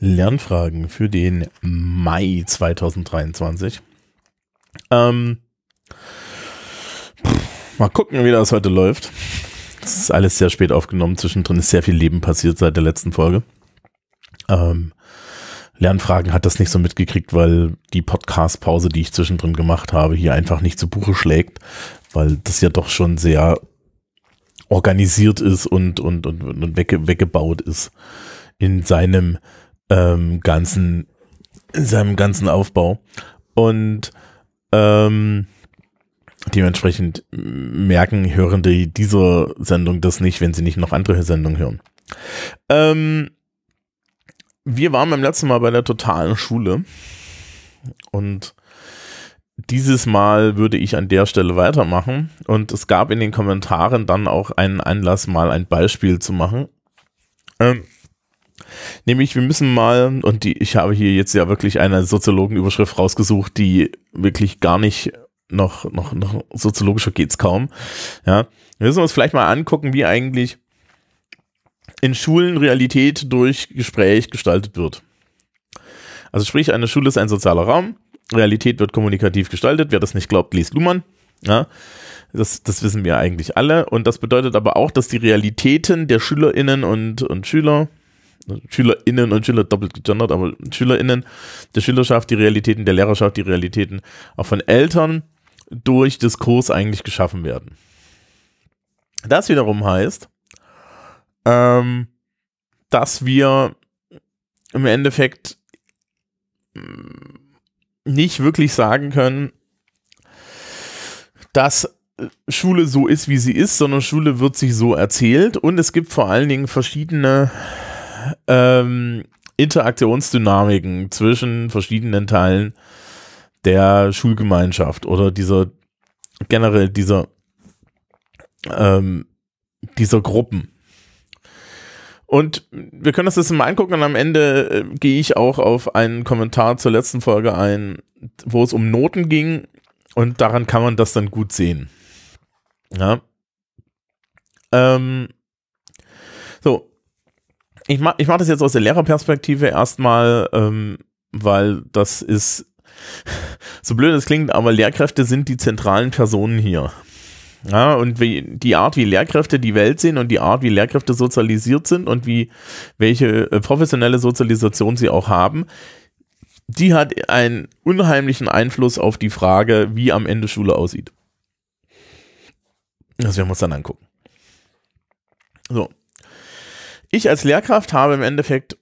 Lernfragen für den Mai 2023. Ähm, mal gucken, wie das heute läuft. Das ist alles sehr spät aufgenommen. Zwischendrin ist sehr viel Leben passiert seit der letzten Folge. Ähm, Lernfragen hat das nicht so mitgekriegt, weil die Podcast-Pause, die ich zwischendrin gemacht habe, hier einfach nicht zu Buche schlägt, weil das ja doch schon sehr organisiert ist und, und, und, und wegge weggebaut ist in seinem ähm, ganzen, in seinem ganzen Aufbau. Und ähm, dementsprechend merken Hörende dieser Sendung das nicht, wenn sie nicht noch andere Sendungen hören. Ähm, wir waren beim letzten Mal bei der totalen Schule und dieses Mal würde ich an der Stelle weitermachen und es gab in den Kommentaren dann auch einen Anlass, mal ein Beispiel zu machen. Ähm, nämlich, wir müssen mal, und die, ich habe hier jetzt ja wirklich eine Soziologenüberschrift rausgesucht, die wirklich gar nicht noch, noch, noch soziologischer geht's kaum. Ja, wir müssen uns vielleicht mal angucken, wie eigentlich in Schulen Realität durch Gespräch gestaltet wird. Also sprich, eine Schule ist ein sozialer Raum, Realität wird kommunikativ gestaltet. Wer das nicht glaubt, liest Luhmann. Ja, das, das wissen wir eigentlich alle. Und das bedeutet aber auch, dass die Realitäten der SchülerInnen und, und Schüler, SchülerInnen und Schüler doppelt gegendert, aber SchülerInnen der Schülerschaft, die Realitäten der Lehrerschaft, die Realitäten auch von Eltern durch Diskurs eigentlich geschaffen werden. Das wiederum heißt, ähm, dass wir im Endeffekt nicht wirklich sagen können, dass Schule so ist, wie sie ist, sondern Schule wird sich so erzählt und es gibt vor allen Dingen verschiedene ähm, Interaktionsdynamiken zwischen verschiedenen Teilen der Schulgemeinschaft oder dieser generell dieser ähm, dieser Gruppen. Und wir können das mal angucken und am Ende äh, gehe ich auch auf einen Kommentar zur letzten Folge ein, wo es um Noten ging und daran kann man das dann gut sehen. Ja. Ähm, so. Ich mache ich mach das jetzt aus der Lehrerperspektive erstmal, ähm, weil das ist, so blöd es klingt, aber Lehrkräfte sind die zentralen Personen hier. Ja, und wie, die Art, wie Lehrkräfte die Welt sehen und die Art, wie Lehrkräfte sozialisiert sind und wie, welche äh, professionelle Sozialisation sie auch haben, die hat einen unheimlichen Einfluss auf die Frage, wie am Ende Schule aussieht. Das werden wir uns dann angucken. So. Ich als Lehrkraft habe im Endeffekt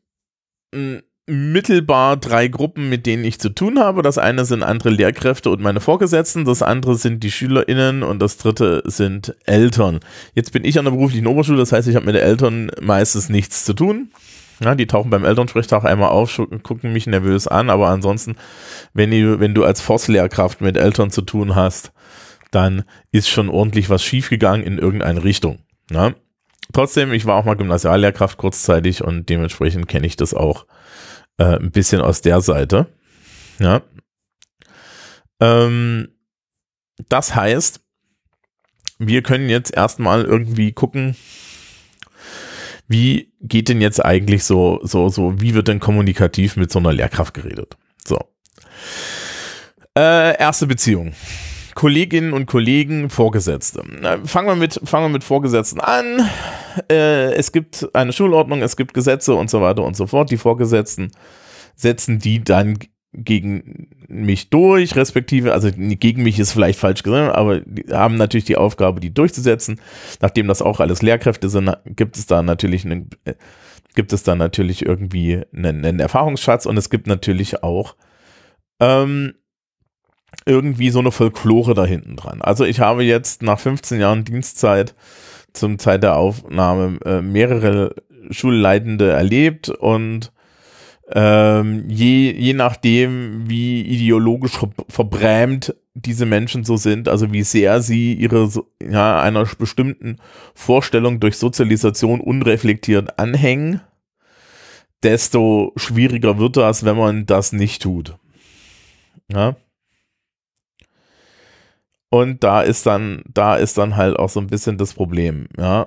hm, mittelbar drei Gruppen, mit denen ich zu tun habe. Das eine sind andere Lehrkräfte und meine Vorgesetzten, das andere sind die SchülerInnen und das dritte sind Eltern. Jetzt bin ich an der beruflichen Oberschule, das heißt, ich habe mit den Eltern meistens nichts zu tun. Ja, die tauchen beim Elternsprechtag einmal auf, gucken mich nervös an, aber ansonsten, wenn du, wenn du als Forstlehrkraft mit Eltern zu tun hast, dann ist schon ordentlich was schiefgegangen in irgendeine Richtung. Ja? Trotzdem, ich war auch mal Gymnasiallehrkraft kurzzeitig und dementsprechend kenne ich das auch äh, ein bisschen aus der Seite. Ja. Ähm, das heißt, wir können jetzt erstmal irgendwie gucken, wie geht denn jetzt eigentlich so, so, so, wie wird denn kommunikativ mit so einer Lehrkraft geredet? So. Äh, erste Beziehung. Kolleginnen und Kollegen, Vorgesetzte. Fangen wir mit, fangen wir mit Vorgesetzten an. Äh, es gibt eine Schulordnung, es gibt Gesetze und so weiter und so fort. Die Vorgesetzten setzen die dann gegen mich durch, respektive, also gegen mich ist vielleicht falsch gesagt, aber die haben natürlich die Aufgabe, die durchzusetzen. Nachdem das auch alles Lehrkräfte sind, gibt es da natürlich einen, äh, gibt es da natürlich irgendwie einen, einen Erfahrungsschatz und es gibt natürlich auch ähm, irgendwie so eine Folklore da hinten dran. Also ich habe jetzt nach 15 Jahren Dienstzeit zum Zeit der Aufnahme äh, mehrere Schulleitende erlebt und ähm, je, je nachdem, wie ideologisch verbrämt diese Menschen so sind, also wie sehr sie ihre ja, einer bestimmten Vorstellung durch Sozialisation unreflektiert anhängen, desto schwieriger wird das, wenn man das nicht tut. Ja. Und da ist dann, da ist dann halt auch so ein bisschen das Problem, ja.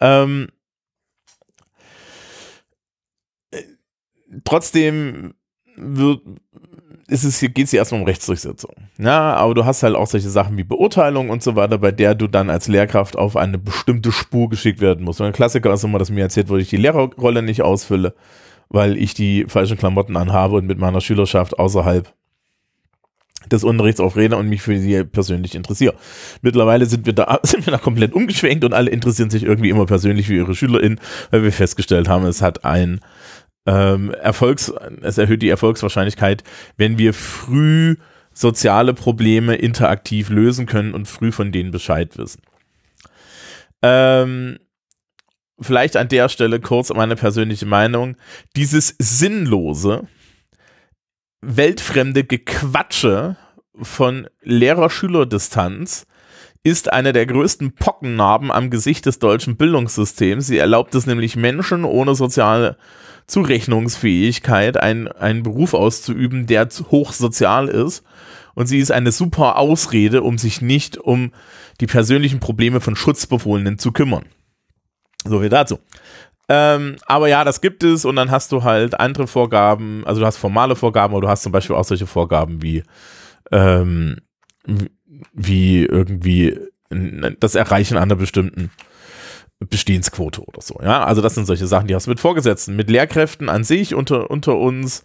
Ähm, trotzdem wird, ist es geht es hier erstmal um Rechtsdurchsetzung. Ja, aber du hast halt auch solche Sachen wie Beurteilung und so weiter, bei der du dann als Lehrkraft auf eine bestimmte Spur geschickt werden musst. Und ein Klassiker ist immer, dass mir erzählt wurde, ich die Lehrerrolle nicht ausfülle, weil ich die falschen Klamotten anhabe und mit meiner Schülerschaft außerhalb des Unterrichts auf Rede und mich für sie persönlich interessiere. Mittlerweile sind wir da, sind wir da komplett umgeschwenkt und alle interessieren sich irgendwie immer persönlich für ihre SchülerInnen, weil wir festgestellt haben, es hat ein ähm, Erfolgs, es erhöht die Erfolgswahrscheinlichkeit, wenn wir früh soziale Probleme interaktiv lösen können und früh von denen Bescheid wissen. Ähm, vielleicht an der Stelle kurz meine persönliche Meinung. Dieses sinnlose, weltfremde Gequatsche von Lehrer-Schüler-Distanz ist eine der größten Pockennarben am Gesicht des deutschen Bildungssystems. Sie erlaubt es nämlich Menschen ohne soziale Zurechnungsfähigkeit, einen, einen Beruf auszuüben, der hochsozial ist. Und sie ist eine super Ausrede, um sich nicht um die persönlichen Probleme von Schutzbefohlenen zu kümmern. So wie dazu. Ähm, aber ja, das gibt es und dann hast du halt andere Vorgaben, also du hast formale Vorgaben, aber du hast zum Beispiel auch solche Vorgaben wie, ähm, wie irgendwie das Erreichen einer bestimmten Bestehensquote oder so. Ja, also das sind solche Sachen, die hast du mit Vorgesetzten, mit Lehrkräften an sich unter, unter uns.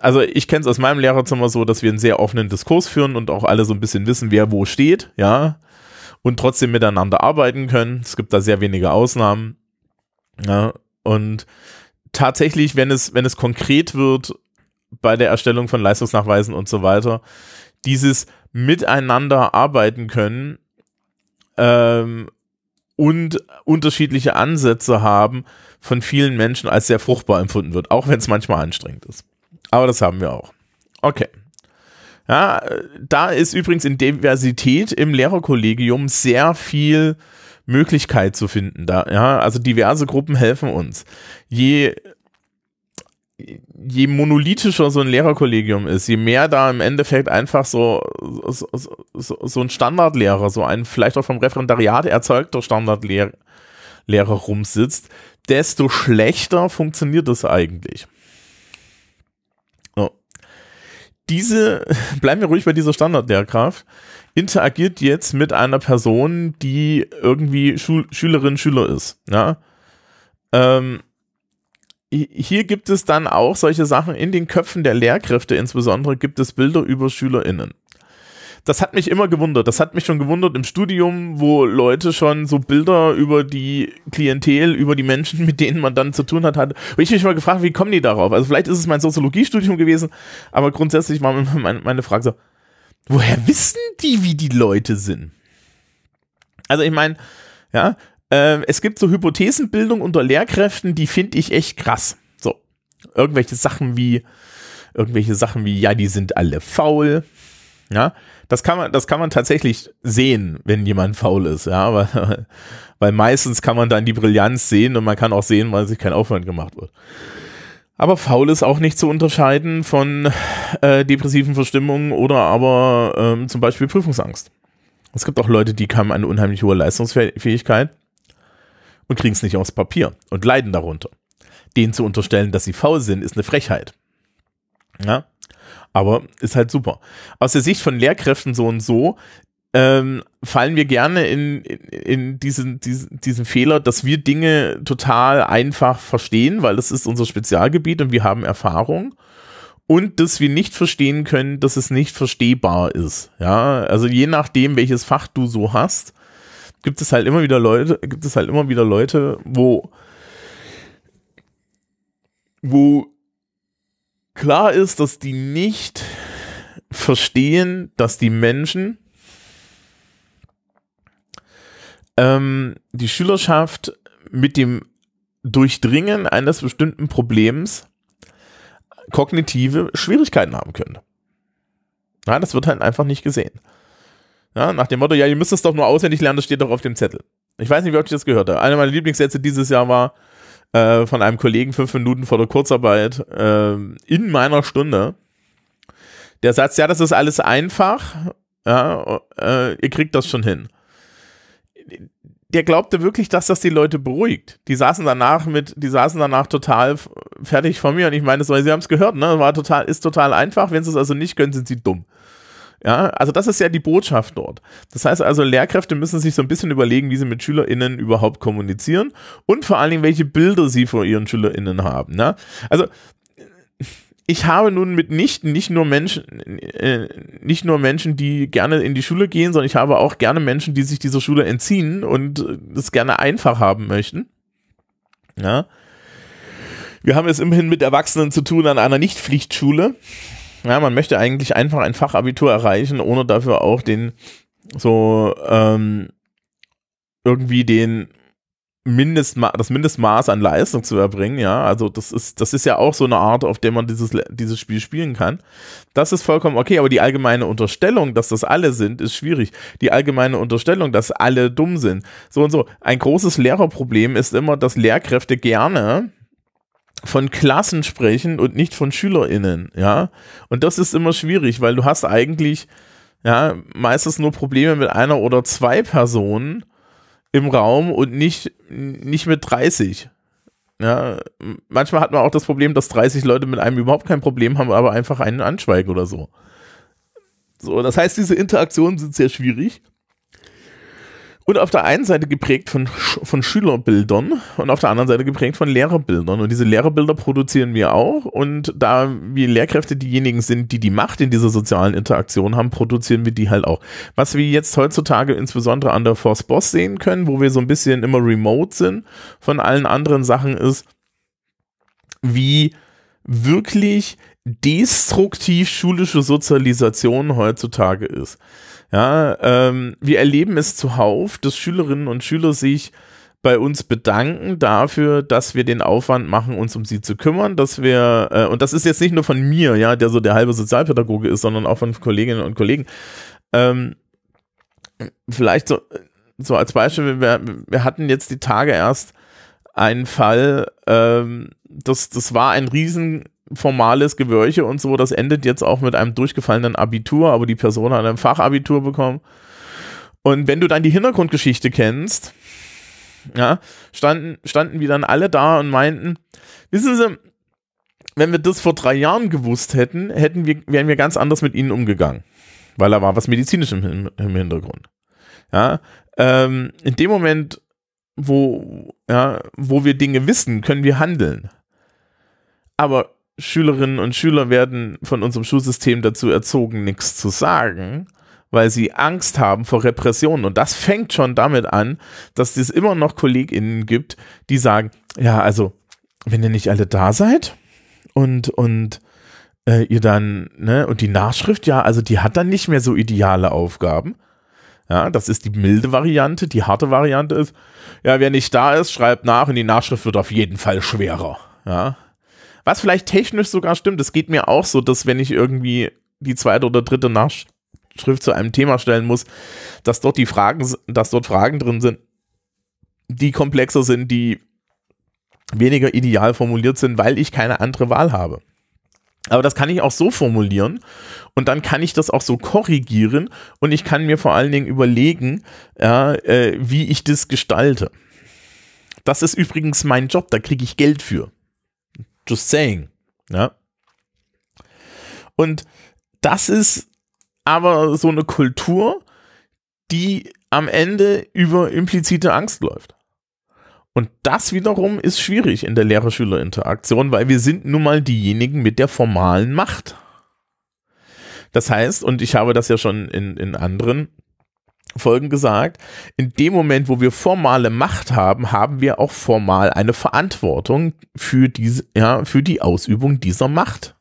Also ich kenne es aus meinem Lehrerzimmer so, dass wir einen sehr offenen Diskurs führen und auch alle so ein bisschen wissen, wer wo steht, ja, und trotzdem miteinander arbeiten können. Es gibt da sehr wenige Ausnahmen. Ja, und tatsächlich, wenn es, wenn es konkret wird bei der Erstellung von Leistungsnachweisen und so weiter, dieses Miteinander arbeiten können ähm, und unterschiedliche Ansätze haben, von vielen Menschen als sehr fruchtbar empfunden wird, auch wenn es manchmal anstrengend ist. Aber das haben wir auch. Okay. Ja, da ist übrigens in Diversität im Lehrerkollegium sehr viel Möglichkeit zu finden. Da, ja, also diverse Gruppen helfen uns. Je je monolithischer so ein Lehrerkollegium ist, je mehr da im Endeffekt einfach so, so, so, so ein Standardlehrer, so ein vielleicht auch vom Referendariat erzeugter Standardlehrer Lehrer rumsitzt, desto schlechter funktioniert das eigentlich. Diese, bleiben wir ruhig bei dieser Standardlehrkraft, interagiert jetzt mit einer Person, die irgendwie Schul Schülerin, Schüler ist. Ja? Ähm, hier gibt es dann auch solche Sachen in den Köpfen der Lehrkräfte, insbesondere gibt es Bilder über SchülerInnen. Das hat mich immer gewundert. Das hat mich schon gewundert im Studium, wo Leute schon so Bilder über die Klientel, über die Menschen, mit denen man dann zu tun hat, hat. Und ich mich mal gefragt, wie kommen die darauf? Also vielleicht ist es mein Soziologiestudium gewesen, aber grundsätzlich war meine Frage so, woher wissen die, wie die Leute sind? Also ich meine, ja, äh, es gibt so Hypothesenbildung unter Lehrkräften, die finde ich echt krass. So, irgendwelche Sachen wie, irgendwelche Sachen wie, ja, die sind alle faul. Ja, das kann man, das kann man tatsächlich sehen, wenn jemand faul ist, ja, weil, weil meistens kann man dann die Brillanz sehen und man kann auch sehen, weil sich kein Aufwand gemacht wird. Aber faul ist auch nicht zu unterscheiden von äh, depressiven Verstimmungen oder aber ähm, zum Beispiel Prüfungsangst. Es gibt auch Leute, die haben eine unheimlich hohe Leistungsfähigkeit und kriegen es nicht aufs Papier und leiden darunter. Denen zu unterstellen, dass sie faul sind, ist eine Frechheit. Ja, aber ist halt super. Aus der Sicht von Lehrkräften so und so ähm, fallen wir gerne in, in, in diesen, diesen, diesen Fehler, dass wir Dinge total einfach verstehen, weil das ist unser Spezialgebiet und wir haben Erfahrung und dass wir nicht verstehen können, dass es nicht verstehbar ist. Ja, also je nachdem, welches Fach du so hast, gibt es halt immer wieder Leute, gibt es halt immer wieder Leute, wo, wo klar ist, dass die nicht verstehen, dass die Menschen ähm, die Schülerschaft mit dem Durchdringen eines bestimmten Problems kognitive Schwierigkeiten haben können. Ja, das wird halt einfach nicht gesehen. Ja, nach dem Motto, ja, ihr müsst es doch nur auswendig lernen, das steht doch auf dem Zettel. Ich weiß nicht, wie oft ich das gehört habe. Einer meiner Lieblingssätze dieses Jahr war äh, von einem Kollegen fünf Minuten vor der Kurzarbeit äh, in meiner Stunde. Der Satz, ja, das ist alles einfach, ja, äh, ihr kriegt das schon hin. Der glaubte wirklich, dass das die Leute beruhigt. Die saßen danach mit, die saßen danach total fertig von mir und ich meine, sie haben es gehört, ne? War total, ist total einfach. Wenn sie es also nicht können, sind sie dumm. Ja, also das ist ja die Botschaft dort. Das heißt also, Lehrkräfte müssen sich so ein bisschen überlegen, wie sie mit SchülerInnen überhaupt kommunizieren und vor allen Dingen, welche Bilder sie vor ihren SchülerInnen haben. Ne? Also ich habe nun mitnichten nicht nur Menschen, äh, nicht nur Menschen, die gerne in die Schule gehen, sondern ich habe auch gerne Menschen, die sich dieser Schule entziehen und es gerne einfach haben möchten. Ja. Wir haben es immerhin mit Erwachsenen zu tun an einer Nicht-Pflichtschule. Ja, man möchte eigentlich einfach ein Fachabitur erreichen, ohne dafür auch den so ähm, irgendwie den Mindestma das Mindestmaß an Leistung zu erbringen, ja. Also das ist, das ist ja auch so eine Art, auf der man dieses, dieses Spiel spielen kann. Das ist vollkommen okay, aber die allgemeine Unterstellung, dass das alle sind, ist schwierig. Die allgemeine Unterstellung, dass alle dumm sind. So und so. Ein großes Lehrerproblem ist immer, dass Lehrkräfte gerne von Klassen sprechen und nicht von SchülerInnen, ja. Und das ist immer schwierig, weil du hast eigentlich, ja, meistens nur Probleme mit einer oder zwei Personen im Raum und nicht, nicht mit 30. Ja, manchmal hat man auch das Problem, dass 30 Leute mit einem überhaupt kein Problem haben, aber einfach einen anschweigen oder so. So, das heißt, diese Interaktionen sind sehr schwierig und auf der einen Seite geprägt von, von Schülerbildern und auf der anderen Seite geprägt von Lehrerbildern. Und diese Lehrerbilder produzieren wir auch. Und da wir Lehrkräfte diejenigen sind, die die Macht in dieser sozialen Interaktion haben, produzieren wir die halt auch. Was wir jetzt heutzutage insbesondere an der Force Boss sehen können, wo wir so ein bisschen immer remote sind von allen anderen Sachen, ist, wie wirklich destruktiv schulische Sozialisation heutzutage ist. Ja, ähm, wir erleben es zuhauf, dass Schülerinnen und Schüler sich bei uns bedanken dafür, dass wir den Aufwand machen, uns um sie zu kümmern, dass wir, äh, und das ist jetzt nicht nur von mir, ja, der so der halbe Sozialpädagoge ist, sondern auch von Kolleginnen und Kollegen. Ähm, vielleicht so, so als Beispiel, wir, wir hatten jetzt die Tage erst einen Fall, ähm, das, das war ein riesen formales Gewörche und so. Das endet jetzt auch mit einem durchgefallenen Abitur, aber die Person hat ein Fachabitur bekommen. Und wenn du dann die Hintergrundgeschichte kennst, ja, standen, standen wir dann alle da und meinten, wissen Sie, wenn wir das vor drei Jahren gewusst hätten, hätten wir, wären wir ganz anders mit ihnen umgegangen. Weil da war was medizinisch im, im Hintergrund. Ja, ähm, in dem Moment, wo, ja, wo wir Dinge wissen, können wir handeln. Aber Schülerinnen und Schüler werden von unserem Schulsystem dazu erzogen, nichts zu sagen, weil sie Angst haben vor Repressionen. Und das fängt schon damit an, dass es immer noch KollegInnen gibt, die sagen, ja, also, wenn ihr nicht alle da seid und, und äh, ihr dann, ne, und die Nachschrift, ja, also die hat dann nicht mehr so ideale Aufgaben. Ja, das ist die milde Variante. Die harte Variante ist, ja, wer nicht da ist, schreibt nach und die Nachschrift wird auf jeden Fall schwerer. Ja, was vielleicht technisch sogar stimmt, es geht mir auch so, dass wenn ich irgendwie die zweite oder dritte Nachschrift zu einem Thema stellen muss, dass dort die Fragen, dass dort Fragen drin sind, die komplexer sind, die weniger ideal formuliert sind, weil ich keine andere Wahl habe. Aber das kann ich auch so formulieren und dann kann ich das auch so korrigieren und ich kann mir vor allen Dingen überlegen, ja, äh, wie ich das gestalte. Das ist übrigens mein Job, da kriege ich Geld für. Just saying. Ja. Und das ist aber so eine Kultur, die am Ende über implizite Angst läuft. Und das wiederum ist schwierig in der Lehrer-Schüler-Interaktion, weil wir sind nun mal diejenigen mit der formalen Macht. Das heißt, und ich habe das ja schon in, in anderen Folgen gesagt, in dem Moment, wo wir formale Macht haben, haben wir auch formal eine Verantwortung für diese, ja, für die Ausübung dieser Macht.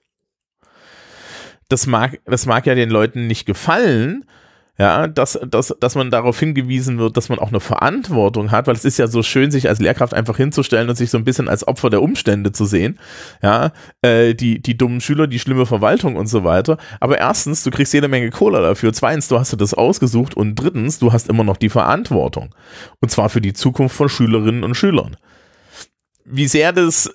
Das mag, das mag ja den Leuten nicht gefallen, ja, dass, dass, dass man darauf hingewiesen wird, dass man auch eine Verantwortung hat, weil es ist ja so schön, sich als Lehrkraft einfach hinzustellen und sich so ein bisschen als Opfer der Umstände zu sehen. Ja, äh, die, die dummen Schüler, die schlimme Verwaltung und so weiter. Aber erstens, du kriegst jede Menge Cola dafür. Zweitens, du hast dir das ausgesucht und drittens, du hast immer noch die Verantwortung. Und zwar für die Zukunft von Schülerinnen und Schülern. Wie sehr das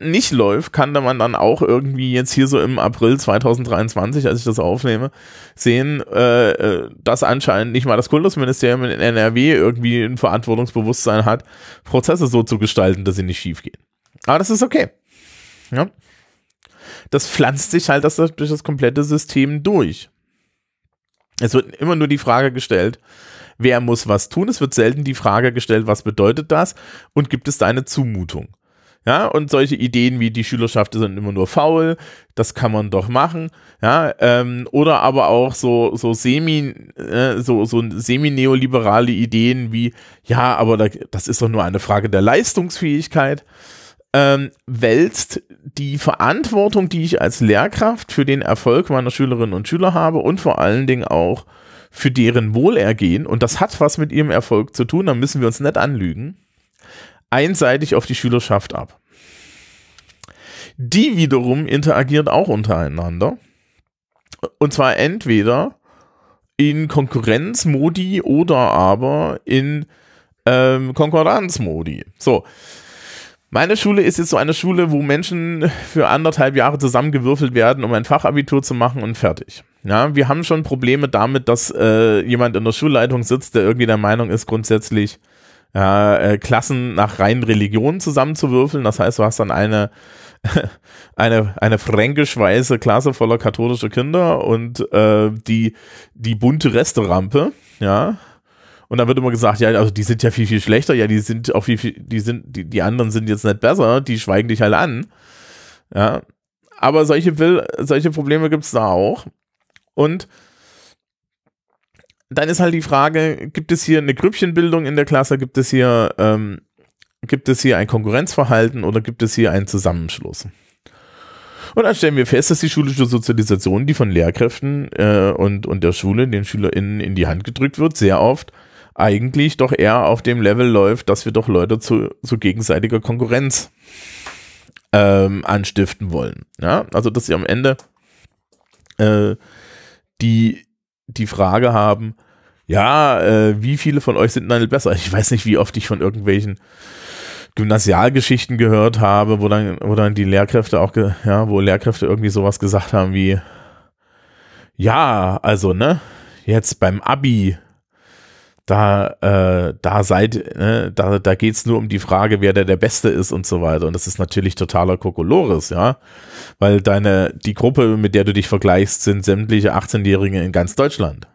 nicht läuft, kann man dann auch irgendwie jetzt hier so im April 2023, als ich das aufnehme, sehen, äh, äh, dass anscheinend nicht mal das Kultusministerium in NRW irgendwie ein Verantwortungsbewusstsein hat, Prozesse so zu gestalten, dass sie nicht schief gehen. Aber das ist okay. Ja. Das pflanzt sich halt das, durch das komplette System durch. Es wird immer nur die Frage gestellt, wer muss was tun? Es wird selten die Frage gestellt, was bedeutet das? Und gibt es da eine Zumutung? Ja, und solche Ideen wie die Schülerschaft sind immer nur faul, das kann man doch machen. Ja, ähm, oder aber auch so, so semi, äh, so, so semi-neoliberale Ideen wie, ja, aber da, das ist doch nur eine Frage der Leistungsfähigkeit. Ähm, wälzt die Verantwortung, die ich als Lehrkraft für den Erfolg meiner Schülerinnen und Schüler habe und vor allen Dingen auch für deren Wohlergehen, und das hat was mit ihrem Erfolg zu tun, da müssen wir uns nicht anlügen, einseitig auf die Schülerschaft ab. Die wiederum interagiert auch untereinander. Und zwar entweder in Konkurrenzmodi oder aber in ähm, Konkurrenzmodi. So. Meine Schule ist jetzt so eine Schule, wo Menschen für anderthalb Jahre zusammengewürfelt werden, um ein Fachabitur zu machen und fertig. Ja, wir haben schon Probleme damit, dass äh, jemand in der Schulleitung sitzt, der irgendwie der Meinung ist, grundsätzlich äh, Klassen nach reinen Religionen zusammenzuwürfeln. Das heißt, du hast dann eine, eine, eine fränkisch-weiße Klasse voller katholischer Kinder und äh, die, die bunte Resterampe, ja. Und dann wird immer gesagt, ja, also die sind ja viel, viel schlechter, ja, die sind auch viel, viel, die sind, die, die anderen sind jetzt nicht besser, die schweigen dich halt an. Ja. Aber solche, solche Probleme gibt es da auch. Und dann ist halt die Frage, gibt es hier eine Grüppchenbildung in der Klasse, gibt es hier, ähm, gibt es hier ein Konkurrenzverhalten oder gibt es hier einen Zusammenschluss? Und dann stellen wir fest, dass die schulische Sozialisation, die von Lehrkräften äh, und, und der Schule den SchülerInnen in die Hand gedrückt wird, sehr oft eigentlich doch eher auf dem Level läuft, dass wir doch Leute zu, zu gegenseitiger Konkurrenz ähm, anstiften wollen. Ja, also dass sie am Ende äh, die die Frage haben, ja, äh, wie viele von euch sind dann besser? Ich weiß nicht, wie oft ich von irgendwelchen Gymnasialgeschichten gehört habe, wo dann, wo dann die Lehrkräfte auch, ja, wo Lehrkräfte irgendwie sowas gesagt haben wie, ja, also, ne, jetzt beim Abi, da, äh, da seid, ne, da, da geht's nur um die Frage, wer der der Beste ist und so weiter. Und das ist natürlich totaler Kokolores, ja. Weil deine, die Gruppe, mit der du dich vergleichst, sind sämtliche 18-Jährige in ganz Deutschland.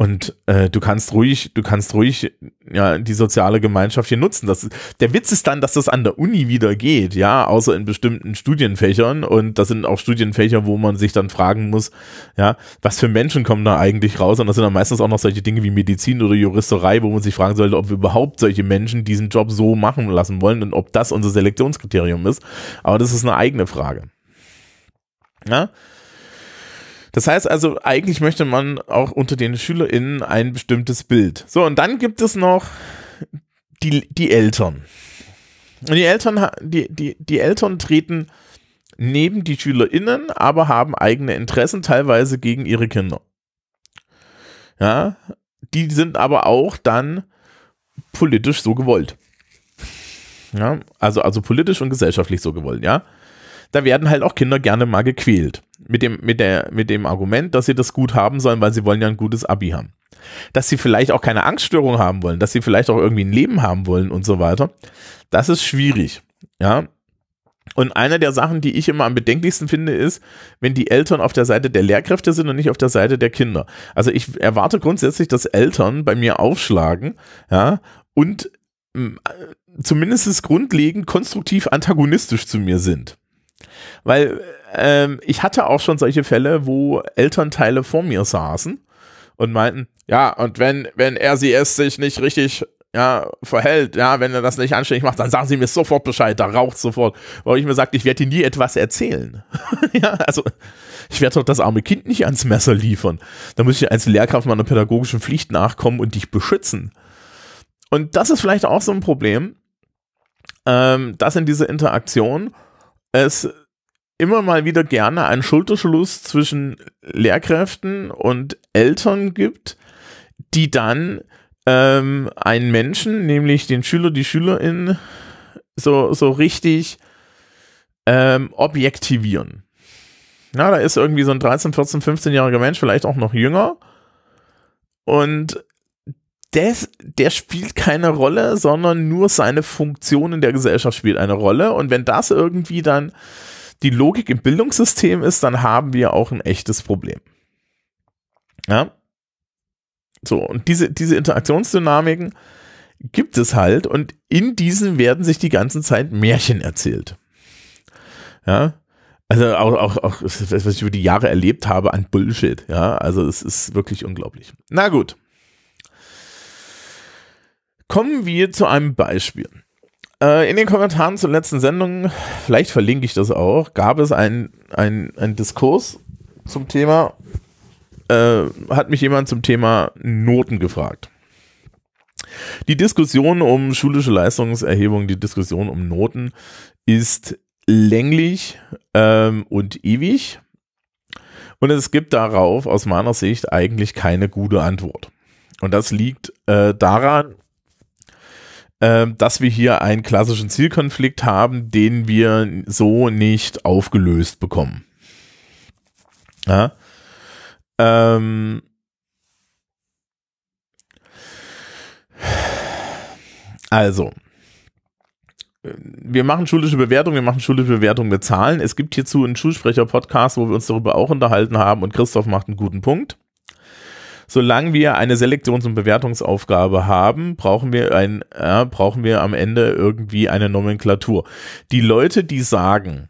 Und äh, du kannst ruhig, du kannst ruhig ja die soziale Gemeinschaft hier nutzen. Das, der Witz ist dann, dass das an der Uni wieder geht, ja, außer in bestimmten Studienfächern. Und das sind auch Studienfächer, wo man sich dann fragen muss, ja, was für Menschen kommen da eigentlich raus? Und das sind dann meistens auch noch solche Dinge wie Medizin oder Juristerei, wo man sich fragen sollte, ob wir überhaupt solche Menschen diesen Job so machen lassen wollen und ob das unser Selektionskriterium ist. Aber das ist eine eigene Frage. Ja. Das heißt also, eigentlich möchte man auch unter den SchülerInnen ein bestimmtes Bild. So, und dann gibt es noch die, die Eltern. Und die Eltern, die, die, die Eltern treten neben die SchülerInnen, aber haben eigene Interessen, teilweise gegen ihre Kinder. Ja, die sind aber auch dann politisch so gewollt. Ja, also, also politisch und gesellschaftlich so gewollt, ja da werden halt auch Kinder gerne mal gequält. Mit dem, mit, der, mit dem Argument, dass sie das gut haben sollen, weil sie wollen ja ein gutes Abi haben. Dass sie vielleicht auch keine Angststörung haben wollen, dass sie vielleicht auch irgendwie ein Leben haben wollen und so weiter. Das ist schwierig. Ja, und eine der Sachen, die ich immer am bedenklichsten finde, ist, wenn die Eltern auf der Seite der Lehrkräfte sind und nicht auf der Seite der Kinder. Also ich erwarte grundsätzlich, dass Eltern bei mir aufschlagen, ja, und äh, zumindest grundlegend konstruktiv antagonistisch zu mir sind. Weil ähm, ich hatte auch schon solche Fälle, wo Elternteile vor mir saßen und meinten, ja, und wenn, wenn er sich nicht richtig ja, verhält, ja, wenn er das nicht anständig macht, dann sagen sie mir sofort Bescheid, da raucht sofort. Weil ich mir sagte, ich werde dir nie etwas erzählen. ja, also ich werde doch das arme Kind nicht ans Messer liefern. Da muss ich als Lehrkraft meiner pädagogischen Pflicht nachkommen und dich beschützen. Und das ist vielleicht auch so ein Problem, ähm, dass in dieser Interaktion es immer mal wieder gerne einen Schulterschluss zwischen Lehrkräften und Eltern gibt, die dann ähm, einen Menschen, nämlich den Schüler, die Schülerin, so, so richtig ähm, objektivieren. Ja, da ist irgendwie so ein 13, 14, 15-jähriger Mensch, vielleicht auch noch jünger. Und des, der spielt keine Rolle, sondern nur seine Funktion in der Gesellschaft spielt eine Rolle. Und wenn das irgendwie dann die Logik im Bildungssystem ist, dann haben wir auch ein echtes Problem. Ja. So, und diese, diese Interaktionsdynamiken gibt es halt und in diesen werden sich die ganze Zeit Märchen erzählt. Ja. Also auch, auch, auch was ich über die Jahre erlebt habe an Bullshit. Ja, also es ist wirklich unglaublich. Na gut. Kommen wir zu einem Beispiel. Äh, in den Kommentaren zur letzten Sendung, vielleicht verlinke ich das auch, gab es einen ein Diskurs zum Thema, äh, hat mich jemand zum Thema Noten gefragt. Die Diskussion um schulische Leistungserhebung, die Diskussion um Noten ist länglich ähm, und ewig. Und es gibt darauf aus meiner Sicht eigentlich keine gute Antwort. Und das liegt äh, daran, dass wir hier einen klassischen Zielkonflikt haben, den wir so nicht aufgelöst bekommen. Ja? Ähm, also, wir machen schulische Bewertung, wir machen schulische Bewertung mit Zahlen. Es gibt hierzu einen Schulsprecher-Podcast, wo wir uns darüber auch unterhalten haben und Christoph macht einen guten Punkt solange wir eine Selektions- und Bewertungsaufgabe haben, brauchen wir ein, äh, brauchen wir am Ende irgendwie eine Nomenklatur. Die Leute, die sagen,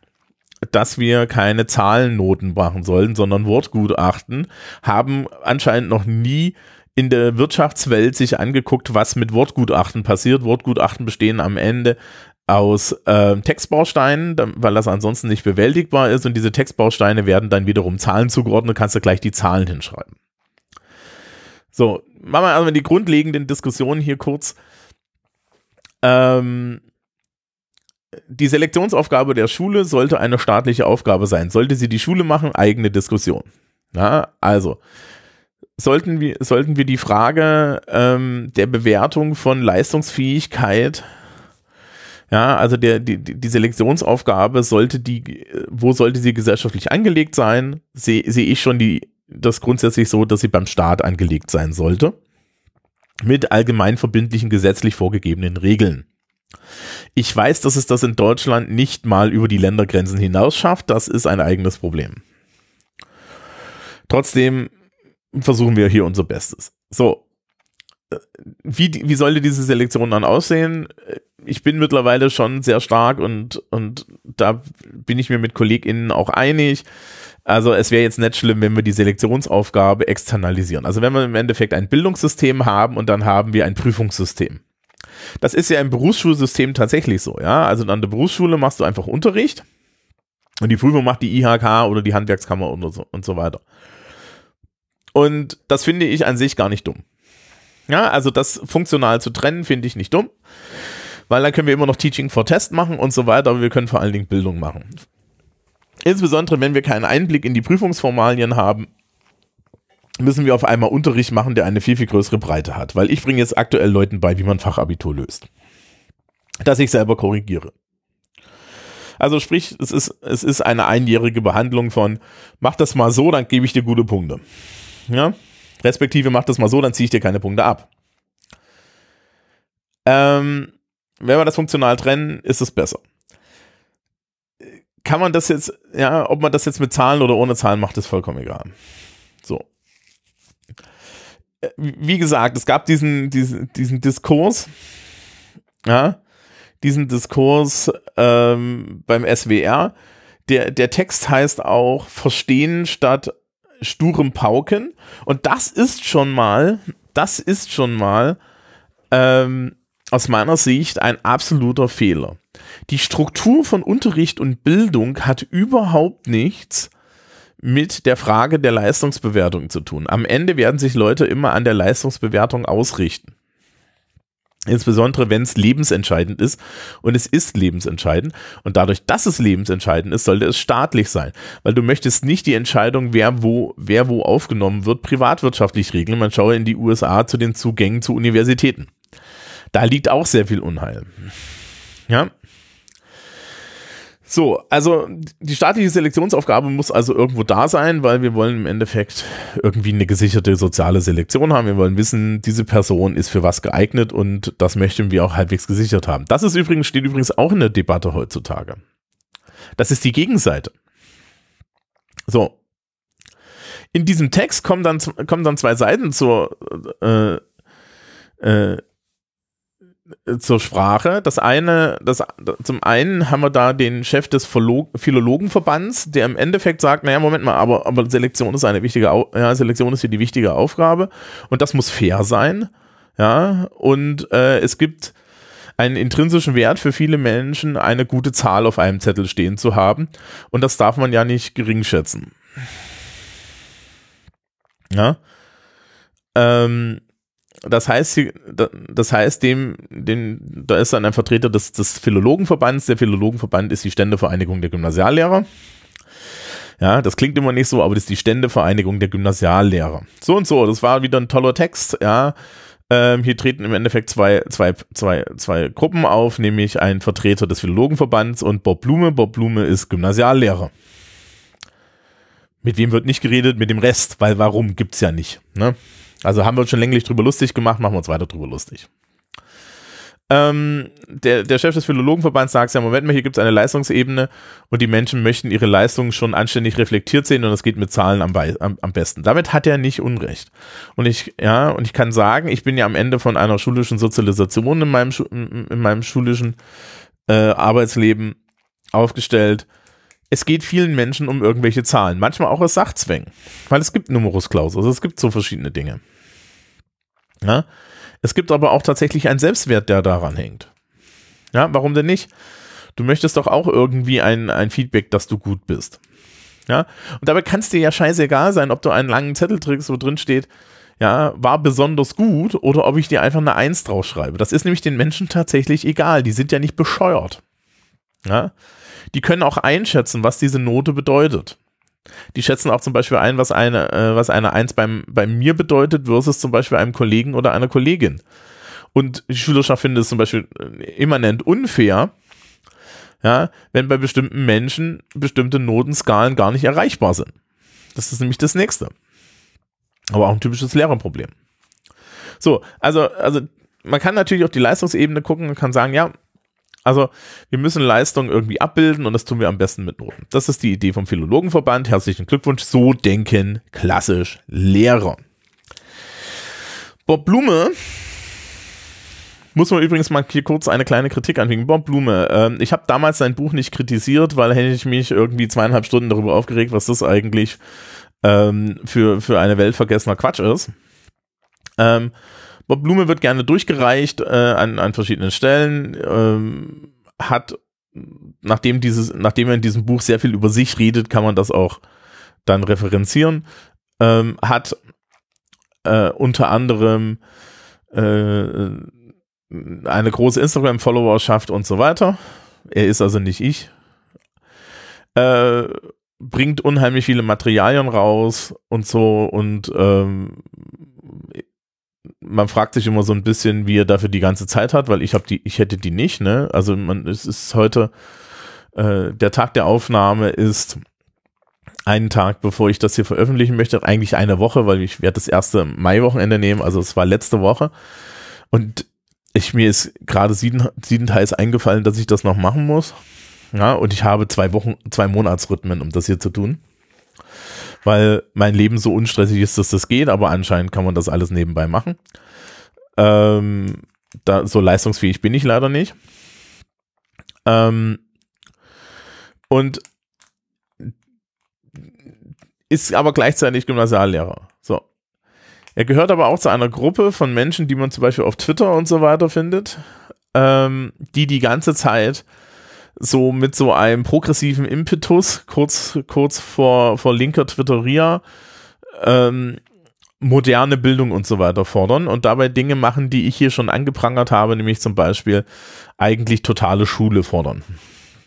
dass wir keine Zahlennoten machen sollen, sondern Wortgutachten, haben anscheinend noch nie in der Wirtschaftswelt sich angeguckt, was mit Wortgutachten passiert. Wortgutachten bestehen am Ende aus äh, Textbausteinen, weil das ansonsten nicht bewältigbar ist und diese Textbausteine werden dann wiederum Zahlen zugeordnet, kannst du gleich die Zahlen hinschreiben. So, machen wir also die grundlegenden Diskussionen hier kurz. Ähm, die Selektionsaufgabe der Schule sollte eine staatliche Aufgabe sein. Sollte sie die Schule machen, eigene Diskussion. Ja, also sollten wir, sollten wir die Frage ähm, der Bewertung von Leistungsfähigkeit, ja, also der, die, die Selektionsaufgabe sollte die, wo sollte sie gesellschaftlich angelegt sein, sehe seh ich schon die das grundsätzlich so, dass sie beim Staat angelegt sein sollte. Mit allgemein verbindlichen gesetzlich vorgegebenen Regeln. Ich weiß, dass es das in Deutschland nicht mal über die Ländergrenzen hinaus schafft. Das ist ein eigenes Problem. Trotzdem versuchen wir hier unser Bestes. So. Wie, wie sollte diese Selektion dann aussehen? Ich bin mittlerweile schon sehr stark und, und da bin ich mir mit KollegInnen auch einig also es wäre jetzt nicht schlimm, wenn wir die Selektionsaufgabe externalisieren. Also wenn wir im Endeffekt ein Bildungssystem haben und dann haben wir ein Prüfungssystem. Das ist ja im Berufsschulsystem tatsächlich so, ja. Also an der Berufsschule machst du einfach Unterricht und die Prüfung macht die IHK oder die Handwerkskammer und so, und so weiter. Und das finde ich an sich gar nicht dumm. Ja, also das funktional zu trennen, finde ich nicht dumm, weil dann können wir immer noch Teaching for Test machen und so weiter, aber wir können vor allen Dingen Bildung machen. Insbesondere, wenn wir keinen Einblick in die Prüfungsformalien haben, müssen wir auf einmal Unterricht machen, der eine viel, viel größere Breite hat. Weil ich bringe jetzt aktuell Leuten bei, wie man Fachabitur löst. Dass ich selber korrigiere. Also sprich, es ist, es ist eine einjährige Behandlung von, mach das mal so, dann gebe ich dir gute Punkte. Ja? Respektive, mach das mal so, dann ziehe ich dir keine Punkte ab. Ähm, wenn wir das funktional trennen, ist es besser kann man das jetzt, ja, ob man das jetzt mit Zahlen oder ohne Zahlen macht, ist vollkommen egal. So. Äh, wie gesagt, es gab diesen, diesen, diesen Diskurs, ja, diesen Diskurs ähm, beim SWR. Der, der Text heißt auch Verstehen statt sturem Pauken. Und das ist schon mal, das ist schon mal ähm, aus meiner Sicht ein absoluter Fehler. Die Struktur von Unterricht und Bildung hat überhaupt nichts mit der Frage der Leistungsbewertung zu tun. Am Ende werden sich Leute immer an der Leistungsbewertung ausrichten. Insbesondere wenn es lebensentscheidend ist. Und es ist lebensentscheidend. Und dadurch, dass es lebensentscheidend ist, sollte es staatlich sein. Weil du möchtest nicht die Entscheidung, wer wo, wer wo aufgenommen wird, privatwirtschaftlich regeln. Man schaue in die USA zu den Zugängen zu Universitäten. Da liegt auch sehr viel Unheil. Ja. So, also die staatliche Selektionsaufgabe muss also irgendwo da sein, weil wir wollen im Endeffekt irgendwie eine gesicherte soziale Selektion haben. Wir wollen wissen, diese Person ist für was geeignet und das möchten wir auch halbwegs gesichert haben. Das ist übrigens, steht übrigens auch in der Debatte heutzutage. Das ist die Gegenseite. So. In diesem Text kommen dann, kommen dann zwei Seiten zur, äh, äh, zur Sprache. Das eine, das, zum einen haben wir da den Chef des Philologenverbands, der im Endeffekt sagt, naja, Moment mal, aber, aber Selektion ist eine wichtige, ja, Selektion ist hier die wichtige Aufgabe und das muss fair sein. Ja, und äh, es gibt einen intrinsischen Wert für viele Menschen, eine gute Zahl auf einem Zettel stehen zu haben. Und das darf man ja nicht gering schätzen. Ja. Ähm, das heißt, das heißt, dem, dem, da ist dann ein Vertreter des, des Philologenverbands. Der Philologenverband ist die Ständevereinigung der Gymnasiallehrer. Ja, das klingt immer nicht so, aber das ist die Ständevereinigung der Gymnasiallehrer. So und so, das war wieder ein toller Text, ja. Ähm, hier treten im Endeffekt zwei, zwei, zwei, zwei Gruppen auf, nämlich ein Vertreter des Philologenverbands und Bob Blume. Bob Blume ist Gymnasiallehrer. Mit wem wird nicht geredet? Mit dem Rest, weil warum gibt's ja nicht. Ne? Also haben wir uns schon länglich drüber lustig gemacht, machen wir uns weiter drüber lustig. Ähm, der, der Chef des Philologenverbands sagt ja, Moment mal, hier gibt es eine Leistungsebene und die Menschen möchten ihre Leistungen schon anständig reflektiert sehen und das geht mit Zahlen am, am, am besten. Damit hat er nicht Unrecht. Und ich, ja, und ich kann sagen, ich bin ja am Ende von einer schulischen Sozialisation in meinem, in meinem schulischen äh, Arbeitsleben aufgestellt. Es geht vielen Menschen um irgendwelche Zahlen, manchmal auch aus Sachzwängen, weil es gibt Numerus Clausus, es gibt so verschiedene Dinge. Ja? Es gibt aber auch tatsächlich einen Selbstwert, der daran hängt. Ja, warum denn nicht? Du möchtest doch auch irgendwie ein, ein Feedback, dass du gut bist. Ja, und dabei kann es dir ja scheißegal sein, ob du einen langen Zettel trägst, wo drin steht, ja, war besonders gut oder ob ich dir einfach eine Eins draufschreibe. Das ist nämlich den Menschen tatsächlich egal. Die sind ja nicht bescheuert. Ja, die können auch einschätzen, was diese Note bedeutet. Die schätzen auch zum Beispiel ein, was eine, äh, was eine Eins beim, bei mir bedeutet, versus zum Beispiel einem Kollegen oder einer Kollegin. Und die Schülerschaft findet es zum Beispiel äh, immanent unfair, ja, wenn bei bestimmten Menschen bestimmte Notenskalen gar nicht erreichbar sind. Das ist nämlich das nächste. Aber auch ein typisches Lehrerproblem. So, also, also man kann natürlich auf die Leistungsebene gucken und kann sagen, ja, also wir müssen Leistung irgendwie abbilden und das tun wir am besten mit Noten. Das ist die Idee vom Philologenverband. Herzlichen Glückwunsch. So denken klassisch Lehrer. Bob Blume muss man übrigens mal hier kurz eine kleine Kritik anfügen. Bob Blume, ähm, ich habe damals sein Buch nicht kritisiert, weil hätte ich mich irgendwie zweieinhalb Stunden darüber aufgeregt, was das eigentlich ähm, für, für eine Welt vergessener Quatsch ist. Ähm, Bob Blume wird gerne durchgereicht äh, an, an verschiedenen Stellen, ähm, hat, nachdem, dieses, nachdem er in diesem Buch sehr viel über sich redet, kann man das auch dann referenzieren, ähm, hat äh, unter anderem äh, eine große Instagram-Followerschaft und so weiter. Er ist also nicht ich. Äh, bringt unheimlich viele Materialien raus und so und ähm, man fragt sich immer so ein bisschen, wie er dafür die ganze Zeit hat, weil ich habe die, ich hätte die nicht, ne? Also man, es ist heute, äh, der Tag der Aufnahme ist einen Tag, bevor ich das hier veröffentlichen möchte, eigentlich eine Woche, weil ich werde das erste Mai-Wochenende nehmen, also es war letzte Woche. Und ich, mir ist gerade sieben, siebenteils eingefallen, dass ich das noch machen muss. Ja, und ich habe zwei Wochen, zwei Monatsrhythmen, um das hier zu tun weil mein Leben so unstressig ist, dass das geht, aber anscheinend kann man das alles nebenbei machen. Ähm, da, so leistungsfähig bin ich leider nicht. Ähm, und ist aber gleichzeitig Gymnasiallehrer. So. Er gehört aber auch zu einer Gruppe von Menschen, die man zum Beispiel auf Twitter und so weiter findet, ähm, die die ganze Zeit so mit so einem progressiven Impetus, kurz, kurz vor, vor linker Twitteria, ähm, moderne Bildung und so weiter fordern und dabei Dinge machen, die ich hier schon angeprangert habe, nämlich zum Beispiel eigentlich totale Schule fordern.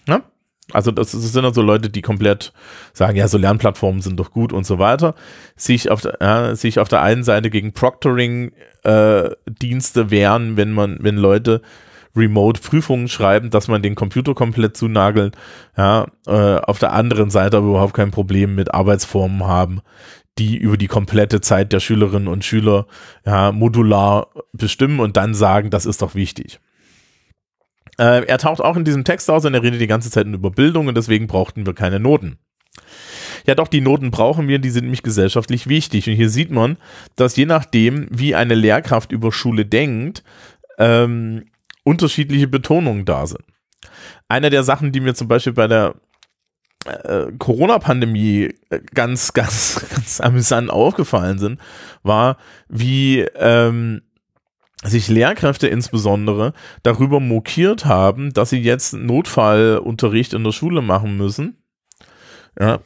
Ne? Also das, sind also Leute, die komplett sagen, ja, so Lernplattformen sind doch gut und so weiter, sich auf der, ja, sich auf der einen Seite gegen Proctoring-Dienste äh, wehren, wenn man, wenn Leute Remote-Prüfungen schreiben, dass man den Computer komplett zunagelt. Ja, äh, auf der anderen Seite aber überhaupt kein Problem mit Arbeitsformen haben, die über die komplette Zeit der Schülerinnen und Schüler ja, modular bestimmen und dann sagen, das ist doch wichtig. Äh, er taucht auch in diesem Text aus und er redet die ganze Zeit über Bildung und deswegen brauchten wir keine Noten. Ja, doch, die Noten brauchen wir, die sind nämlich gesellschaftlich wichtig. Und hier sieht man, dass je nachdem, wie eine Lehrkraft über Schule denkt, ähm, unterschiedliche Betonungen da sind. Eine der Sachen, die mir zum Beispiel bei der äh, Corona-Pandemie äh, ganz, ganz, ganz amüsant aufgefallen sind, war, wie ähm, sich Lehrkräfte insbesondere darüber mokiert haben, dass sie jetzt Notfallunterricht in der Schule machen müssen. Ja,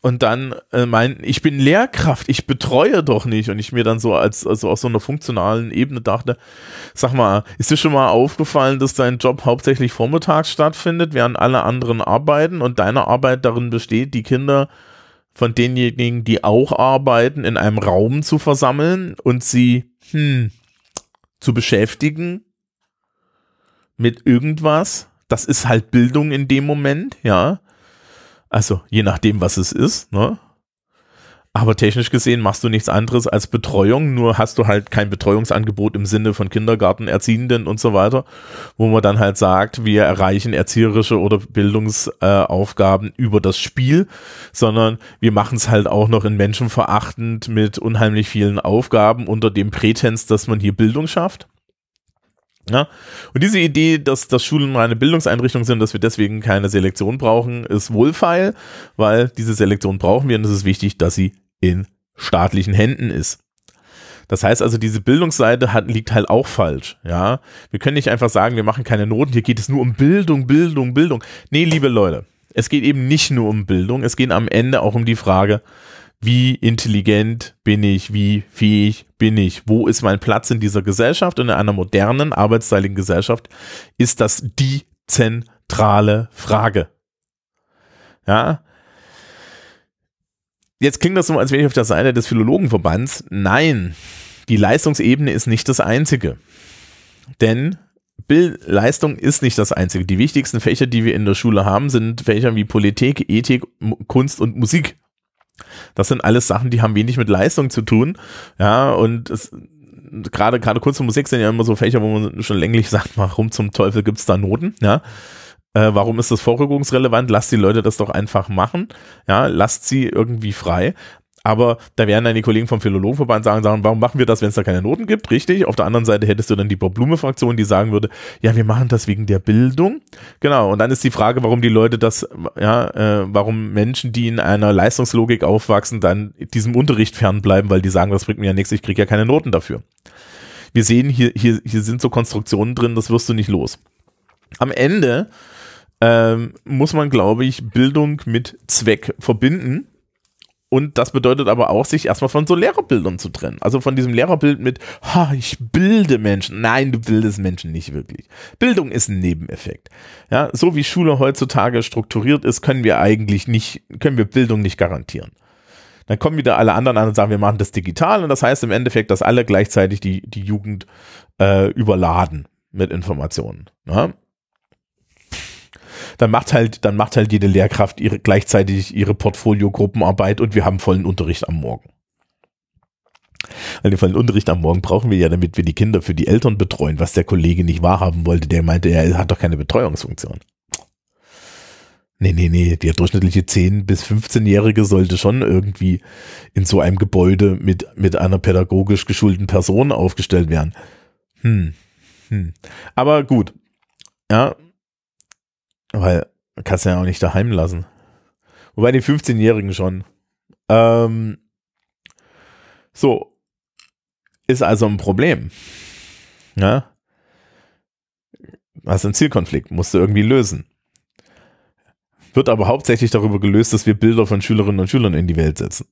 und dann äh, mein, ich bin Lehrkraft, ich betreue doch nicht. Und ich mir dann so als also aus so einer funktionalen Ebene dachte, sag mal, ist dir schon mal aufgefallen, dass dein Job hauptsächlich vormittags stattfindet, während alle anderen arbeiten und deine Arbeit darin besteht, die Kinder von denjenigen, die auch arbeiten, in einem Raum zu versammeln und sie hm, zu beschäftigen mit irgendwas. Das ist halt Bildung in dem Moment, ja. Also je nachdem, was es ist, ne? Aber technisch gesehen machst du nichts anderes als Betreuung, nur hast du halt kein Betreuungsangebot im Sinne von Kindergarten, Erziehenden und so weiter, wo man dann halt sagt, wir erreichen erzieherische oder Bildungsaufgaben äh, über das Spiel, sondern wir machen es halt auch noch in menschenverachtend mit unheimlich vielen Aufgaben unter dem Prätenz, dass man hier Bildung schafft. Ja? Und diese Idee, dass, dass Schulen reine Bildungseinrichtungen sind, dass wir deswegen keine Selektion brauchen, ist wohlfeil, weil diese Selektion brauchen wir und es ist wichtig, dass sie in staatlichen Händen ist. Das heißt also, diese Bildungsseite hat, liegt halt auch falsch. Ja, wir können nicht einfach sagen, wir machen keine Noten. Hier geht es nur um Bildung, Bildung, Bildung. Nee, liebe Leute, es geht eben nicht nur um Bildung. Es geht am Ende auch um die Frage, wie intelligent bin ich, wie fähig bin ich, wo ist mein Platz in dieser Gesellschaft und in einer modernen, arbeitsteiligen Gesellschaft ist das die zentrale Frage. Ja. Jetzt klingt das so, als wäre ich auf der Seite des Philologenverbands. Nein, die Leistungsebene ist nicht das einzige. Denn Leistung ist nicht das einzige. Die wichtigsten Fächer, die wir in der Schule haben, sind Fächer wie Politik, Ethik, Kunst und Musik. Das sind alles Sachen, die haben wenig mit Leistung zu tun. Ja, und es, gerade gerade Kunst Musik sind ja immer so Fächer, wo man schon länglich sagt, warum zum Teufel gibt's da Noten? Ja. Äh, warum ist das vorrückungsrelevant? Lasst die Leute das doch einfach machen. Ja, lasst sie irgendwie frei. Aber da werden dann die Kollegen vom Philologenverband sagen, sagen, warum machen wir das, wenn es da keine Noten gibt? Richtig. Auf der anderen Seite hättest du dann die Bob-Blume-Fraktion, die sagen würde, ja, wir machen das wegen der Bildung. Genau. Und dann ist die Frage, warum die Leute das, ja, äh, warum Menschen, die in einer Leistungslogik aufwachsen, dann diesem Unterricht fernbleiben, weil die sagen, das bringt mir ja nichts, ich kriege ja keine Noten dafür. Wir sehen, hier, hier, hier sind so Konstruktionen drin, das wirst du nicht los. Am Ende ähm, muss man, glaube ich, Bildung mit Zweck verbinden und das bedeutet aber auch, sich erstmal von so Lehrerbildern zu trennen. Also von diesem Lehrerbild mit, ha, ich bilde Menschen. Nein, du bildest Menschen nicht wirklich. Bildung ist ein Nebeneffekt. Ja, so wie Schule heutzutage strukturiert ist, können wir eigentlich nicht, können wir Bildung nicht garantieren. Dann kommen wieder alle anderen an und sagen, wir machen das digital und das heißt im Endeffekt, dass alle gleichzeitig die, die Jugend äh, überladen mit Informationen. Ja? Dann macht halt, dann macht halt jede Lehrkraft ihre, gleichzeitig ihre Portfolio-Gruppenarbeit und wir haben vollen Unterricht am Morgen. Weil den vollen Unterricht am Morgen brauchen wir ja, damit wir die Kinder für die Eltern betreuen, was der Kollege nicht wahrhaben wollte. Der meinte, er hat doch keine Betreuungsfunktion. Nee, nee, nee, der durchschnittliche 10- bis 15-Jährige sollte schon irgendwie in so einem Gebäude mit, mit einer pädagogisch geschulten Person aufgestellt werden. Hm, hm. Aber gut. Ja, weil kannst du ja auch nicht daheim lassen. Wobei die 15-Jährigen schon. Ähm, so. Ist also ein Problem. Ja. Hast einen Zielkonflikt, musst du irgendwie lösen. Wird aber hauptsächlich darüber gelöst, dass wir Bilder von Schülerinnen und Schülern in die Welt setzen.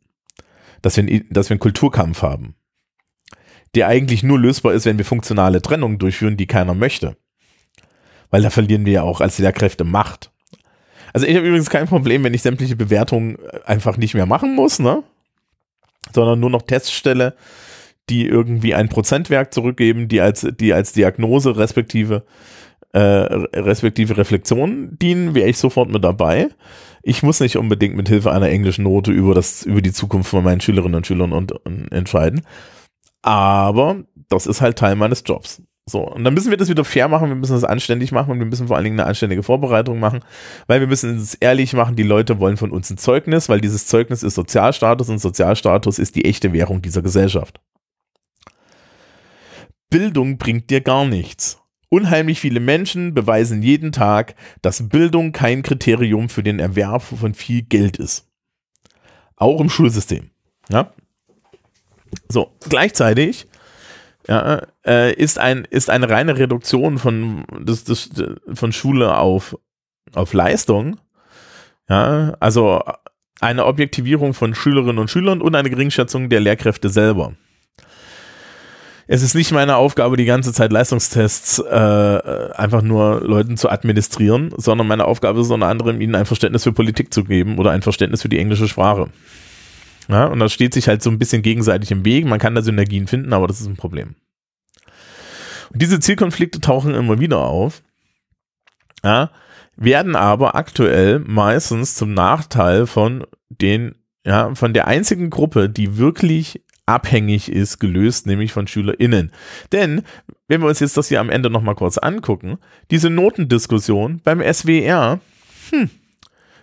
Dass wir, dass wir einen Kulturkampf haben. Der eigentlich nur lösbar ist, wenn wir funktionale Trennungen durchführen, die keiner möchte weil da verlieren wir ja auch als Lehrkräfte Macht. Also ich habe übrigens kein Problem, wenn ich sämtliche Bewertungen einfach nicht mehr machen muss, ne? Sondern nur noch Tests stelle, die irgendwie ein Prozentwerk zurückgeben, die als, die als Diagnose respektive äh, respektive Reflexion dienen, wäre ich sofort mit dabei. Ich muss nicht unbedingt mit Hilfe einer englischen Note über das, über die Zukunft von meinen Schülerinnen und Schülern und, und entscheiden. Aber das ist halt Teil meines Jobs. So, und dann müssen wir das wieder fair machen, wir müssen das anständig machen und wir müssen vor allen Dingen eine anständige Vorbereitung machen, weil wir müssen es ehrlich machen, die Leute wollen von uns ein Zeugnis, weil dieses Zeugnis ist Sozialstatus und Sozialstatus ist die echte Währung dieser Gesellschaft. Bildung bringt dir gar nichts. Unheimlich viele Menschen beweisen jeden Tag, dass Bildung kein Kriterium für den Erwerb von viel Geld ist. Auch im Schulsystem. Ja? So, gleichzeitig ja, äh, ist, ein, ist eine reine Reduktion von, des, des, von Schule auf, auf Leistung. Ja, also eine Objektivierung von Schülerinnen und Schülern und eine Geringschätzung der Lehrkräfte selber. Es ist nicht meine Aufgabe, die ganze Zeit Leistungstests äh, einfach nur Leuten zu administrieren, sondern meine Aufgabe ist unter anderem, ihnen ein Verständnis für Politik zu geben oder ein Verständnis für die englische Sprache. Ja, und das steht sich halt so ein bisschen gegenseitig im Weg. Man kann da Synergien finden, aber das ist ein Problem. Und diese Zielkonflikte tauchen immer wieder auf, ja, werden aber aktuell meistens zum Nachteil von den, ja, von der einzigen Gruppe, die wirklich abhängig ist, gelöst, nämlich von SchülerInnen. Denn, wenn wir uns jetzt das hier am Ende nochmal kurz angucken, diese Notendiskussion beim SWR, hm,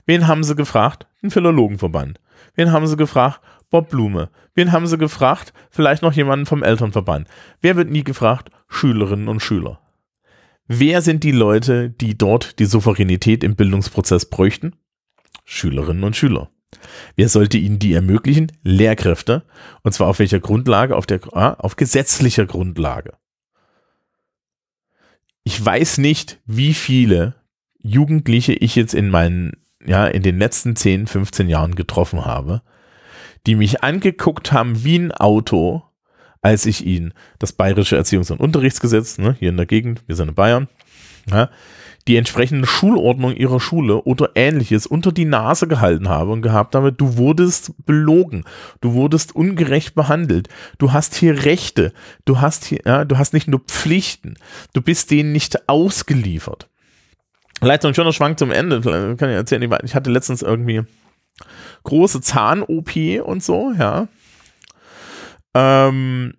wen haben sie gefragt? Den Philologenverband. Wen haben sie gefragt? Bob Blume. Wen haben sie gefragt? Vielleicht noch jemanden vom Elternverband. Wer wird nie gefragt? Schülerinnen und Schüler. Wer sind die Leute, die dort die Souveränität im Bildungsprozess bräuchten? Schülerinnen und Schüler. Wer sollte ihnen die ermöglichen? Lehrkräfte. Und zwar auf welcher Grundlage? Auf, der, ah, auf gesetzlicher Grundlage. Ich weiß nicht, wie viele Jugendliche ich jetzt in meinen ja, in den letzten 10, 15 Jahren getroffen habe, die mich angeguckt haben wie ein Auto, als ich ihnen das bayerische Erziehungs- und Unterrichtsgesetz, ne, hier in der Gegend, wir sind in Bayern, ja, die entsprechende Schulordnung ihrer Schule oder ähnliches unter die Nase gehalten habe und gehabt habe, du wurdest belogen, du wurdest ungerecht behandelt, du hast hier Rechte, du hast hier, ja, du hast nicht nur Pflichten, du bist denen nicht ausgeliefert. Vielleicht ein schöner Schwank zum Ende. Kann ich erzählen, ich hatte letztens irgendwie große Zahn-OP und so, ja. Ähm,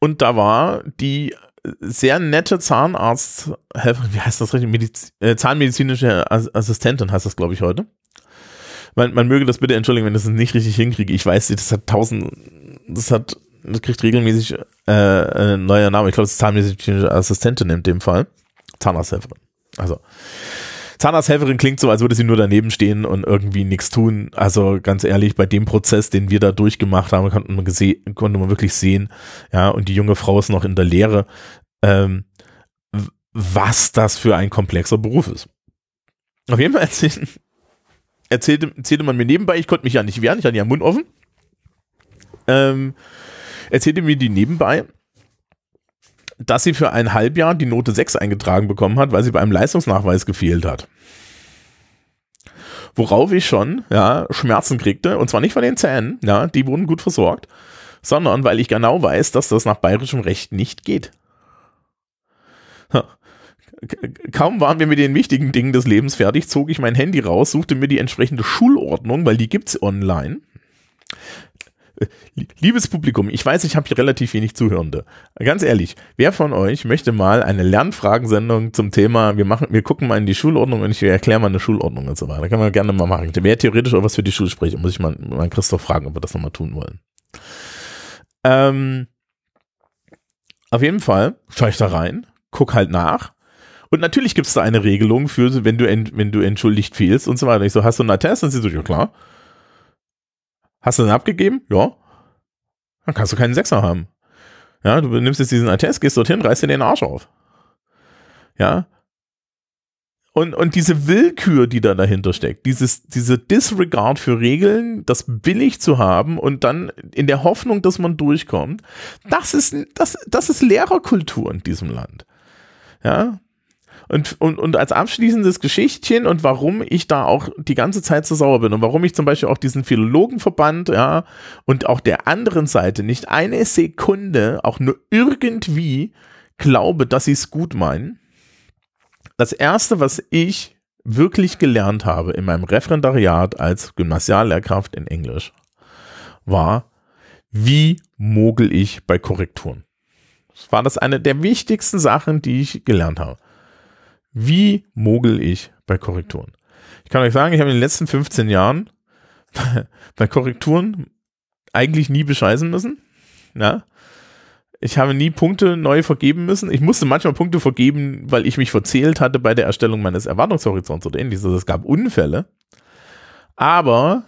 und da war die sehr nette Zahnarzt, wie heißt das richtig? Mediz äh, Zahnmedizinische Assistentin heißt das, glaube ich, heute. Man, man möge das bitte entschuldigen, wenn ich das nicht richtig hinkriege. Ich weiß, das hat tausend, das hat, das kriegt regelmäßig äh, ein neuer Name. Ich glaube, das ist Zahnmedizinische Assistentin in dem Fall. Zahnarzthelferin. Also, Zahnarzthelferin klingt so, als würde sie nur daneben stehen und irgendwie nichts tun. Also ganz ehrlich, bei dem Prozess, den wir da durchgemacht haben, konnte man, konnte man wirklich sehen, ja, und die junge Frau ist noch in der Lehre, ähm, was das für ein komplexer Beruf ist. Auf jeden Fall erzählte, erzählte, erzählte man mir nebenbei, ich konnte mich ja nicht wehren, ich hatte ja Mund offen, ähm, erzählte mir die nebenbei, dass sie für ein Halbjahr die Note 6 eingetragen bekommen hat, weil sie bei einem Leistungsnachweis gefehlt hat. Worauf ich schon ja, Schmerzen kriegte, und zwar nicht von den Zähnen, ja, die wurden gut versorgt, sondern weil ich genau weiß, dass das nach bayerischem Recht nicht geht. Kaum waren wir mit den wichtigen Dingen des Lebens fertig, zog ich mein Handy raus, suchte mir die entsprechende Schulordnung, weil die gibt's online Liebes Publikum, ich weiß, ich habe hier relativ wenig Zuhörende. Ganz ehrlich, wer von euch möchte mal eine Lernfragensendung zum Thema, wir machen, wir gucken mal in die Schulordnung und ich erkläre mal eine Schulordnung und so weiter. Kann man gerne mal machen. Wer theoretisch auch was für die Schule spricht, muss ich mal, mal Christoph fragen, ob wir das nochmal tun wollen. Ähm, auf jeden Fall schaue ich da rein, guck halt nach. Und natürlich gibt es da eine Regelung für, wenn du, wenn du entschuldigt fehlst und so weiter. Ich so, hast du einen Attest? Und sie so, ja klar. Hast du den abgegeben? Ja. Dann kannst du keinen Sechser haben. Ja, du nimmst jetzt diesen Attest, gehst dorthin, reißt dir den Arsch auf. Ja. Und, und diese Willkür, die da dahinter steckt, dieses, diese Disregard für Regeln, das billig zu haben und dann in der Hoffnung, dass man durchkommt, das ist, das, das ist Lehrerkultur in diesem Land. Ja, und, und, und als abschließendes Geschichtchen und warum ich da auch die ganze Zeit so sauer bin und warum ich zum Beispiel auch diesen Philologenverband, ja, und auch der anderen Seite nicht eine Sekunde auch nur irgendwie glaube, dass sie es gut meinen, Das erste, was ich wirklich gelernt habe in meinem Referendariat als Gymnasiallehrkraft in Englisch, war, wie mogel ich bei Korrekturen. Das war das eine der wichtigsten Sachen, die ich gelernt habe. Wie mogel ich bei Korrekturen? Ich kann euch sagen, ich habe in den letzten 15 Jahren bei Korrekturen eigentlich nie bescheißen müssen. Ja? Ich habe nie Punkte neu vergeben müssen. Ich musste manchmal Punkte vergeben, weil ich mich verzählt hatte bei der Erstellung meines Erwartungshorizonts oder ähnliches. Also es gab Unfälle. Aber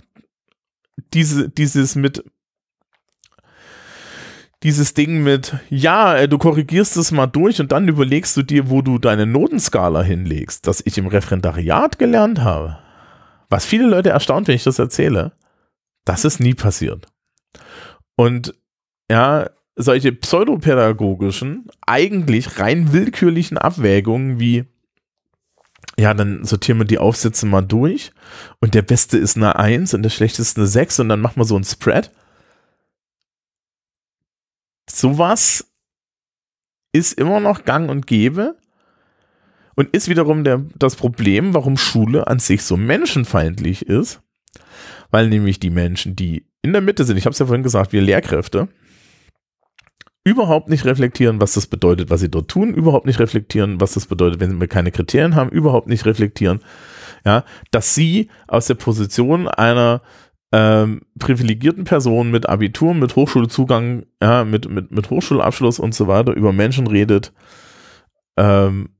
diese, dieses mit dieses Ding mit, ja, äh, du korrigierst es mal durch und dann überlegst du dir, wo du deine Notenskala hinlegst, das ich im Referendariat gelernt habe. Was viele Leute erstaunt, wenn ich das erzähle, das ist nie passiert. Und ja, solche pseudopädagogischen, eigentlich rein willkürlichen Abwägungen wie, ja, dann sortieren wir die Aufsätze mal durch und der beste ist eine 1 und der schlechteste eine 6 und dann machen wir so ein Spread. Sowas ist immer noch gang und gäbe und ist wiederum der, das Problem, warum Schule an sich so menschenfeindlich ist, weil nämlich die Menschen, die in der Mitte sind, ich habe es ja vorhin gesagt, wir Lehrkräfte, überhaupt nicht reflektieren, was das bedeutet, was sie dort tun, überhaupt nicht reflektieren, was das bedeutet, wenn wir keine Kriterien haben, überhaupt nicht reflektieren, ja, dass sie aus der Position einer ähm, privilegierten Person mit Abitur, mit Hochschulzugang, ja, mit, mit, mit Hochschulabschluss und so weiter über Menschen redet, ähm,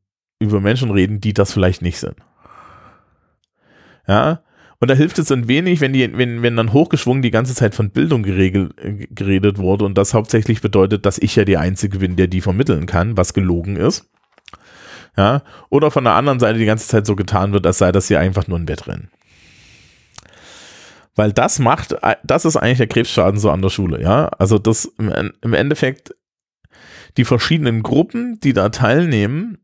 über Menschen reden, die das vielleicht nicht sind. Ja, und da hilft es ein wenig, wenn, die, wenn, wenn dann hochgeschwungen die ganze Zeit von Bildung geregelt, geredet wurde und das hauptsächlich bedeutet, dass ich ja der Einzige bin, der die vermitteln kann, was gelogen ist. Ja, oder von der anderen Seite die ganze Zeit so getan wird, als sei das hier einfach nur ein Wettrennen. Weil das macht, das ist eigentlich der Krebsschaden so an der Schule, ja. Also das im Endeffekt die verschiedenen Gruppen, die da teilnehmen,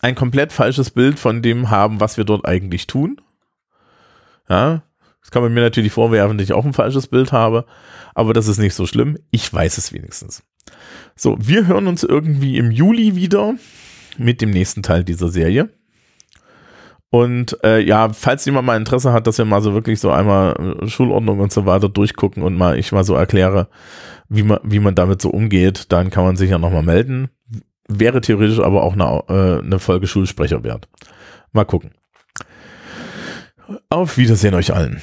ein komplett falsches Bild von dem haben, was wir dort eigentlich tun ja, das kann man mir natürlich vorwerfen, dass ich auch ein falsches Bild habe, aber das ist nicht so schlimm. Ich weiß es wenigstens. So, wir hören uns irgendwie im Juli wieder mit dem nächsten Teil dieser Serie. Und äh, ja, falls jemand mal Interesse hat, dass wir mal so wirklich so einmal äh, Schulordnung und so weiter durchgucken und mal ich mal so erkläre, wie man, wie man damit so umgeht, dann kann man sich ja nochmal melden. Wäre theoretisch aber auch eine, äh, eine Folge Schulsprecher wert. Mal gucken. Auf Wiedersehen euch allen.